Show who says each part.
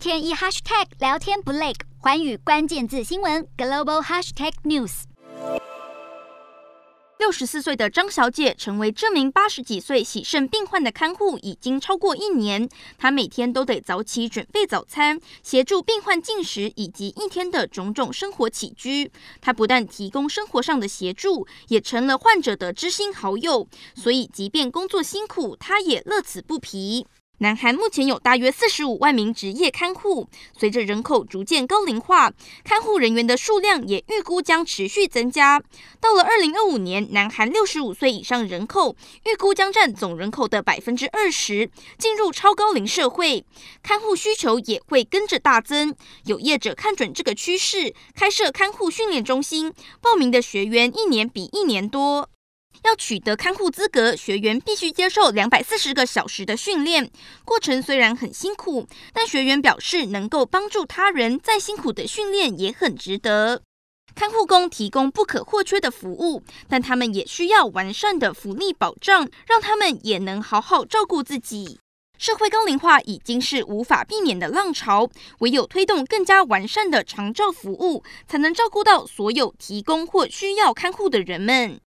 Speaker 1: 天一 hashtag 聊天不累，寰宇关键字新闻 global hashtag news。
Speaker 2: 六十四岁的张小姐成为这名八十几岁洗肾病患的看护已经超过一年。她每天都得早起准备早餐，协助病患进食以及一天的种种生活起居。她不但提供生活上的协助，也成了患者的知心好友。所以，即便工作辛苦，她也乐此不疲。南韩目前有大约四十五万名职业看护，随着人口逐渐高龄化，看护人员的数量也预估将持续增加。到了二零二五年，南韩六十五岁以上人口预估将占总人口的百分之二十，进入超高龄社会，看护需求也会跟着大增。有业者看准这个趋势，开设看护训练中心，报名的学员一年比一年多。要取得看护资格，学员必须接受两百四十个小时的训练。过程虽然很辛苦，但学员表示能够帮助他人，再辛苦的训练也很值得。看护工提供不可或缺的服务，但他们也需要完善的福利保障，让他们也能好好照顾自己。社会高龄化已经是无法避免的浪潮，唯有推动更加完善的长照服务，才能照顾到所有提供或需要看护的人们。